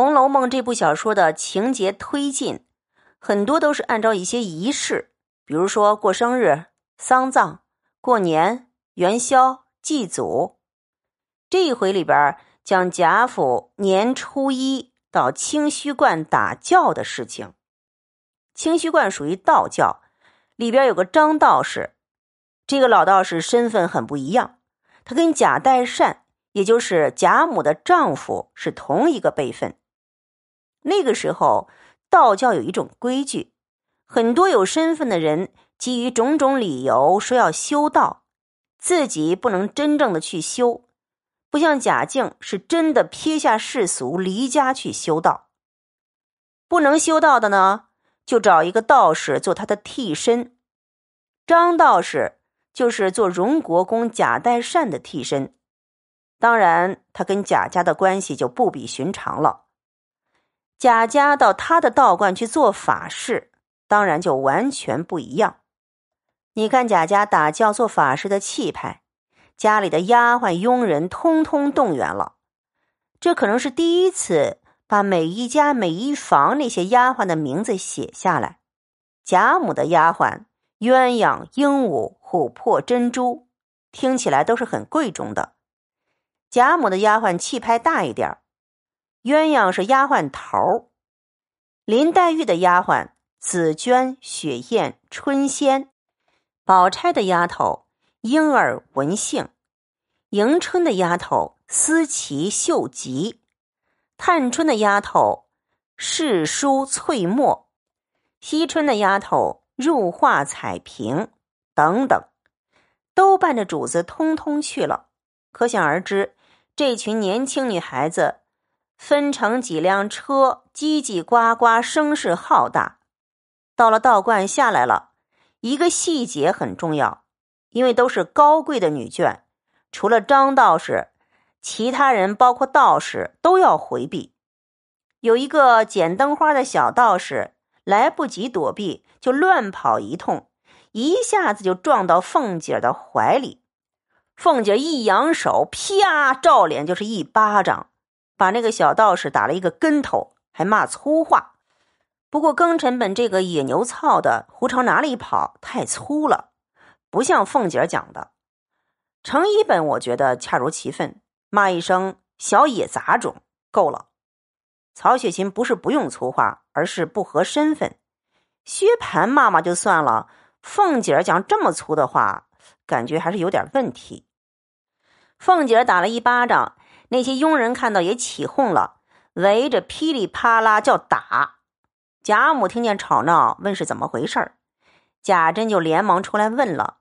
红楼梦》这部小说的情节推进，很多都是按照一些仪式，比如说过生日、丧葬、过年、元宵、祭祖。这一回里边讲贾府年初一到清虚观打醮的事情。清虚观属于道教，里边有个张道士，这个老道士身份很不一样，他跟贾代善，也就是贾母的丈夫是同一个辈分。那个时候，道教有一种规矩，很多有身份的人基于种种理由说要修道，自己不能真正的去修，不像贾静是真的撇下世俗离家去修道。不能修道的呢，就找一个道士做他的替身。张道士就是做荣国公贾代善的替身，当然他跟贾家的关系就不比寻常了。贾家到他的道观去做法事，当然就完全不一样。你看贾家打教做法事的气派，家里的丫鬟佣人通通动员了。这可能是第一次把每一家每一房那些丫鬟的名字写下来。贾母的丫鬟鸳鸯、鹦鹉、琥珀、珍珠，听起来都是很贵重的。贾母的丫鬟气派大一点儿鸳鸯是丫鬟头儿。林黛玉的丫鬟紫鹃、雪雁、春仙，宝钗的丫头莺儿、文杏，迎春的丫头思琪、秀吉，探春的丫头世书、翠墨，惜春的丫头入画、彩萍等等，都伴着主子通通去了。可想而知，这群年轻女孩子。分成几辆车，叽叽呱呱，声势浩大。到了道观下来了，一个细节很重要，因为都是高贵的女眷，除了张道士，其他人包括道士都要回避。有一个捡灯花的小道士，来不及躲避，就乱跑一通，一下子就撞到凤姐的怀里。凤姐一扬手，啪，照脸就是一巴掌。把那个小道士打了一个跟头，还骂粗话。不过庚辰本这个野牛操的胡朝哪里跑？太粗了，不像凤姐讲的。程一本我觉得恰如其分，骂一声小野杂种够了。曹雪芹不是不用粗话，而是不合身份。薛蟠骂骂就算了，凤姐讲这么粗的话，感觉还是有点问题。凤姐打了一巴掌。那些佣人看到也起哄了，围着噼里啪啦叫打。贾母听见吵闹，问是怎么回事，贾珍就连忙出来问了。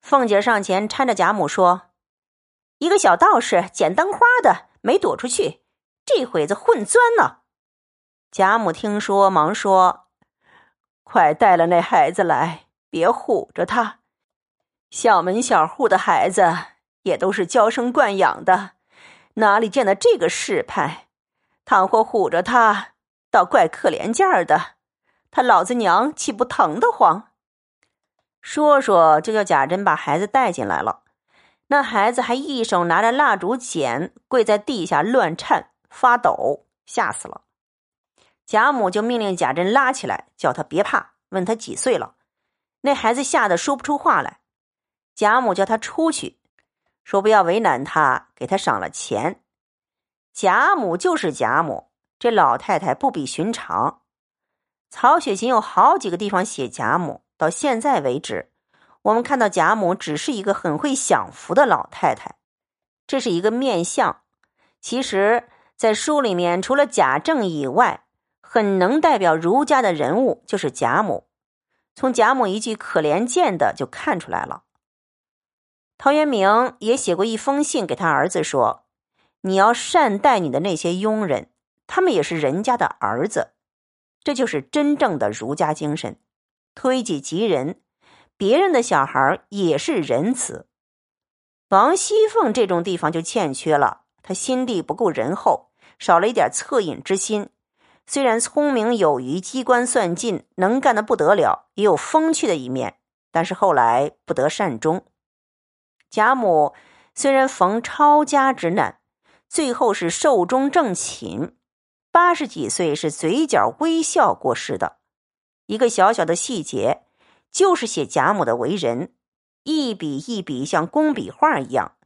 凤姐上前搀着贾母说：“一个小道士捡灯花的，没躲出去，这会子混钻呢。”贾母听说，忙说：“快带了那孩子来，别唬着他。小门小户的孩子也都是娇生惯养的。”哪里见的这个世派？倘或唬着他，倒怪可怜劲儿的。他老子娘岂不疼得慌？说说就叫贾珍把孩子带进来了。那孩子还一手拿着蜡烛剪，跪在地下乱颤发抖，吓死了。贾母就命令贾珍拉起来，叫他别怕，问他几岁了。那孩子吓得说不出话来。贾母叫他出去。说不要为难他，给他赏了钱。贾母就是贾母，这老太太不比寻常。曹雪芹有好几个地方写贾母，到现在为止，我们看到贾母只是一个很会享福的老太太，这是一个面相。其实，在书里面，除了贾政以外，很能代表儒家的人物就是贾母。从贾母一句可怜见的就看出来了。陶渊明也写过一封信给他儿子，说：“你要善待你的那些佣人，他们也是人家的儿子。”这就是真正的儒家精神，推己及人，别人的小孩也是仁慈。王熙凤这种地方就欠缺了，她心地不够仁厚，少了一点恻隐之心。虽然聪明有余、机关算尽、能干的不得了，也有风趣的一面，但是后来不得善终。贾母虽然逢抄家之难，最后是寿终正寝，八十几岁是嘴角微笑过世的。一个小小的细节，就是写贾母的为人，一笔一笔像工笔画一样，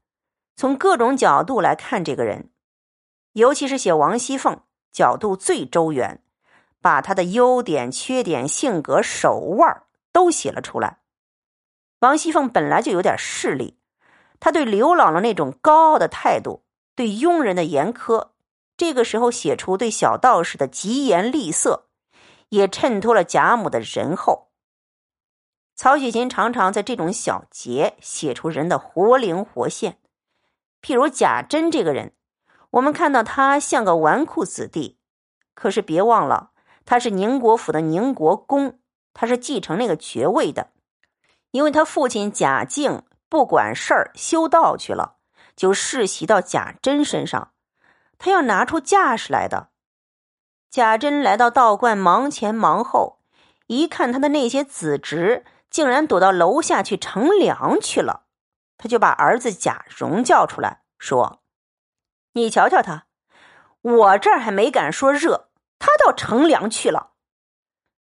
从各种角度来看这个人，尤其是写王熙凤，角度最周圆，把她的优点、缺点、性格、手腕都写了出来。王熙凤本来就有点势利，他对刘姥姥那种高傲的态度，对佣人的严苛，这个时候写出对小道士的疾言厉色。也衬托了贾母的仁厚。曹雪芹常常在这种小节写出人的活灵活现，譬如贾珍这个人，我们看到他像个纨绔子弟，可是别忘了他是宁国府的宁国公，他是继承那个爵位的，因为他父亲贾敬不管事儿修道去了，就世袭到贾珍身上，他要拿出架势来的。贾珍来到道观，忙前忙后，一看他的那些子侄竟然躲到楼下去乘凉去了，他就把儿子贾蓉叫出来，说：“你瞧瞧他，我这儿还没敢说热，他倒乘凉去了。”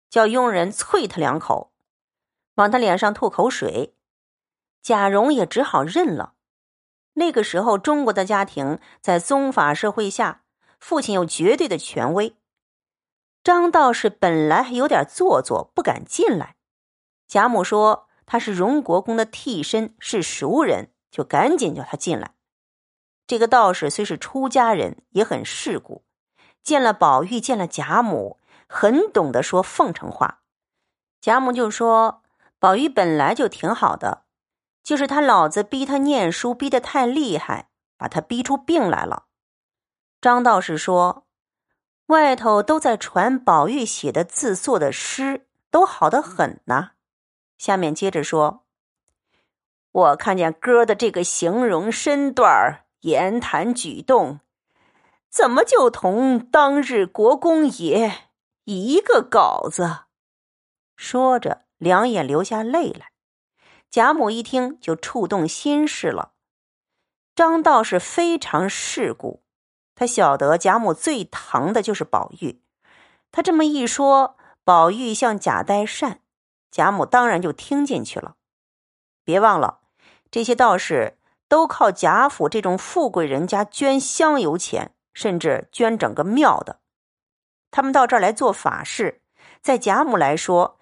叫佣人啐他两口，往他脸上吐口水。贾蓉也只好认了。那个时候，中国的家庭在宗法社会下，父亲有绝对的权威。张道士本来还有点做作，不敢进来。贾母说他是荣国公的替身，是熟人，就赶紧叫他进来。这个道士虽是出家人，也很世故，见了宝玉，见了贾母，很懂得说奉承话。贾母就说：“宝玉本来就挺好的，就是他老子逼他念书，逼得太厉害，把他逼出病来了。”张道士说。外头都在传宝玉写的字作的诗都好的很呢。下面接着说，我看见哥的这个形容身段言谈举动，怎么就同当日国公爷一个稿子？说着，两眼流下泪来。贾母一听就触动心事了。张道士非常世故。他晓得贾母最疼的就是宝玉，他这么一说，宝玉向贾代善，贾母当然就听进去了。别忘了，这些道士都靠贾府这种富贵人家捐香油钱，甚至捐整个庙的。他们到这儿来做法事，在贾母来说，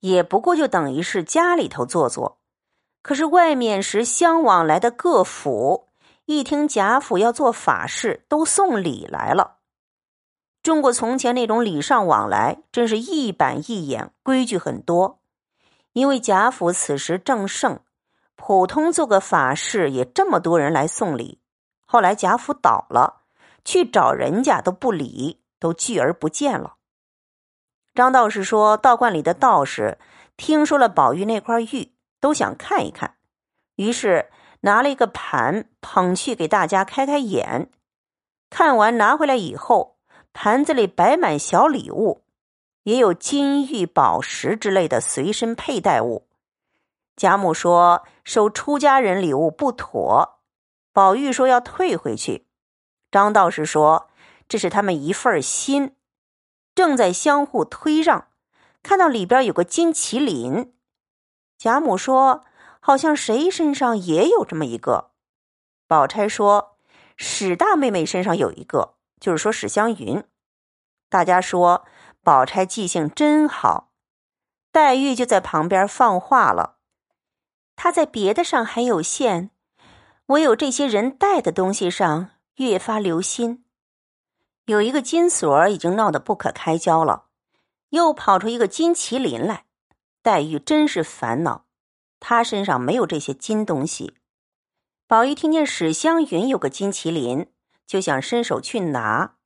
也不过就等于是家里头做做。可是外面时相往来的各府。一听贾府要做法事，都送礼来了。中国从前那种礼尚往来，真是一板一眼，规矩很多。因为贾府此时正盛，普通做个法事也这么多人来送礼。后来贾府倒了，去找人家都不理，都拒而不见了。张道士说道观里的道士听说了宝玉那块玉，都想看一看，于是。拿了一个盘捧去给大家开开眼，看完拿回来以后，盘子里摆满小礼物，也有金玉宝石之类的随身佩戴物。贾母说收出家人礼物不妥，宝玉说要退回去。张道士说这是他们一份心，正在相互推让，看到里边有个金麒麟，贾母说。好像谁身上也有这么一个，宝钗说史大妹妹身上有一个，就是说史湘云。大家说宝钗记性真好，黛玉就在旁边放话了：她在别的上还有限，唯有这些人带的东西上越发留心。有一个金锁已经闹得不可开交了，又跑出一个金麒麟来，黛玉真是烦恼。他身上没有这些金东西。宝玉听见史湘云有个金麒麟，就想伸手去拿。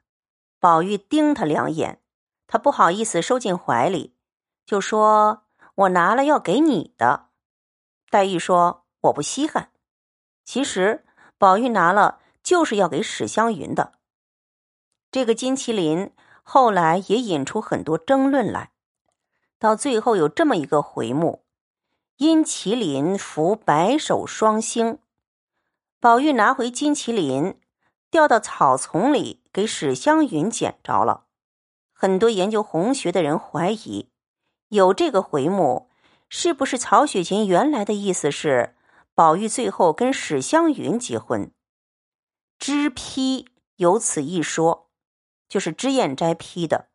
宝玉盯他两眼，他不好意思收进怀里，就说：“我拿了要给你的。”黛玉说：“我不稀罕。”其实宝玉拿了就是要给史湘云的。这个金麒麟后来也引出很多争论来，到最后有这么一个回目。因麒麟伏白首双星，宝玉拿回金麒麟，掉到草丛里，给史湘云捡着了。很多研究红学的人怀疑，有这个回目，是不是曹雪芹原来的意思是宝玉最后跟史湘云结婚？支批有此一说，就是脂砚斋批的，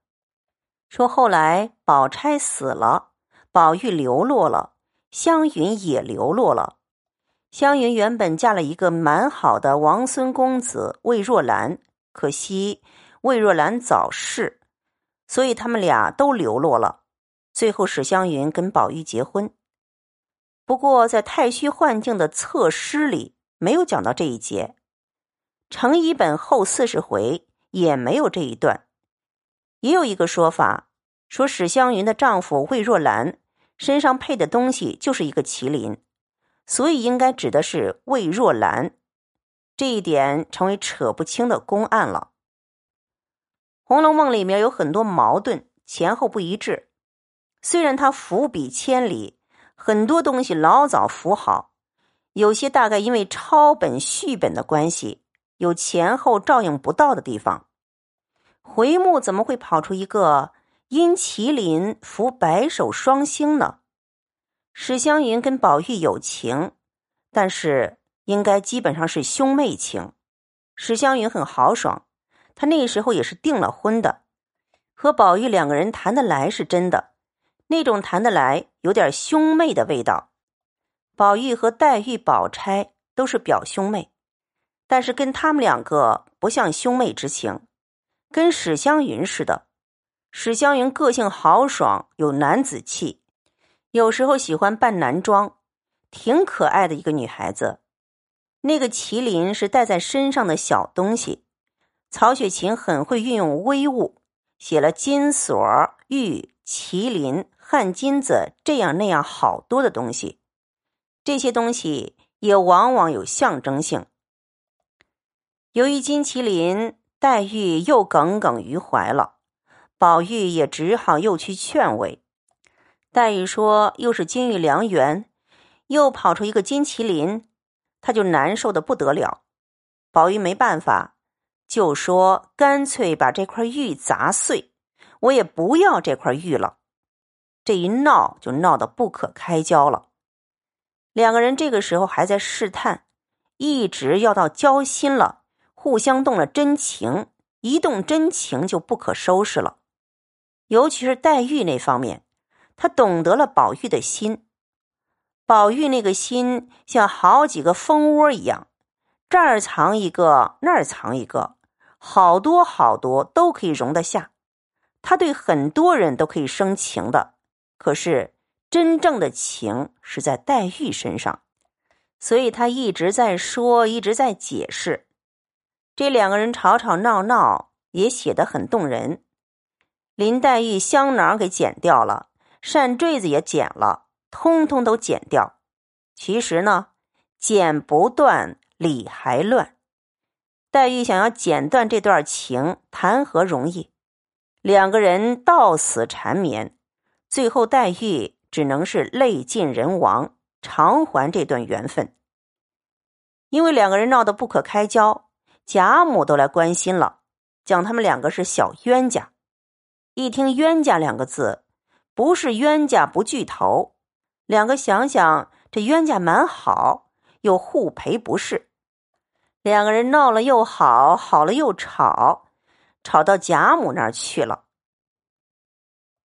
说后来宝钗死了，宝玉流落了，湘云也流落了。湘云原本嫁了一个蛮好的王孙公子魏若兰，可惜魏若兰早逝，所以他们俩都流落了。最后史湘云跟宝玉结婚，不过在太虚幻境的侧诗里没有讲到这一节，程一本后四十回也没有这一段。也有一个说法，说史湘云的丈夫魏若兰身上配的东西就是一个麒麟。所以应该指的是魏若兰，这一点成为扯不清的公案了。《红楼梦》里面有很多矛盾，前后不一致。虽然它伏笔千里，很多东西老早伏好，有些大概因为抄本续本的关系，有前后照应不到的地方。回目怎么会跑出一个因麒麟伏白首双星呢？史湘云跟宝玉有情，但是应该基本上是兄妹情。史湘云很豪爽，她那时候也是订了婚的，和宝玉两个人谈得来是真的，那种谈得来有点兄妹的味道。宝玉和黛玉、宝钗都是表兄妹，但是跟他们两个不像兄妹之情，跟史湘云似的。史湘云个性豪爽，有男子气。有时候喜欢扮男装，挺可爱的一个女孩子。那个麒麟是戴在身上的小东西。曹雪芹很会运用微物，写了金锁、玉、麒麟、汗金子这样那样好多的东西。这些东西也往往有象征性。由于金麒麟，黛玉又耿耿于怀了，宝玉也只好又去劝慰。黛玉说：“又是金玉良缘，又跑出一个金麒麟，他就难受的不得了。”宝玉没办法，就说：“干脆把这块玉砸碎，我也不要这块玉了。”这一闹就闹得不可开交了。两个人这个时候还在试探，一直要到交心了，互相动了真情，一动真情就不可收拾了。尤其是黛玉那方面。他懂得了宝玉的心，宝玉那个心像好几个蜂窝一样，这儿藏一个，那儿藏一个，好多好多都可以容得下。他对很多人都可以生情的，可是真正的情是在黛玉身上，所以他一直在说，一直在解释。这两个人吵吵闹闹，也写得很动人。林黛玉香囊给剪掉了。扇坠子也剪了，通通都剪掉。其实呢，剪不断，理还乱。黛玉想要剪断这段情，谈何容易？两个人到死缠绵，最后黛玉只能是泪尽人亡，偿还这段缘分。因为两个人闹得不可开交，贾母都来关心了，讲他们两个是小冤家。一听“冤家”两个字。不是冤家不聚头，两个想想这冤家蛮好，又互赔不是。两个人闹了又好，好了又吵，吵到贾母那儿去了。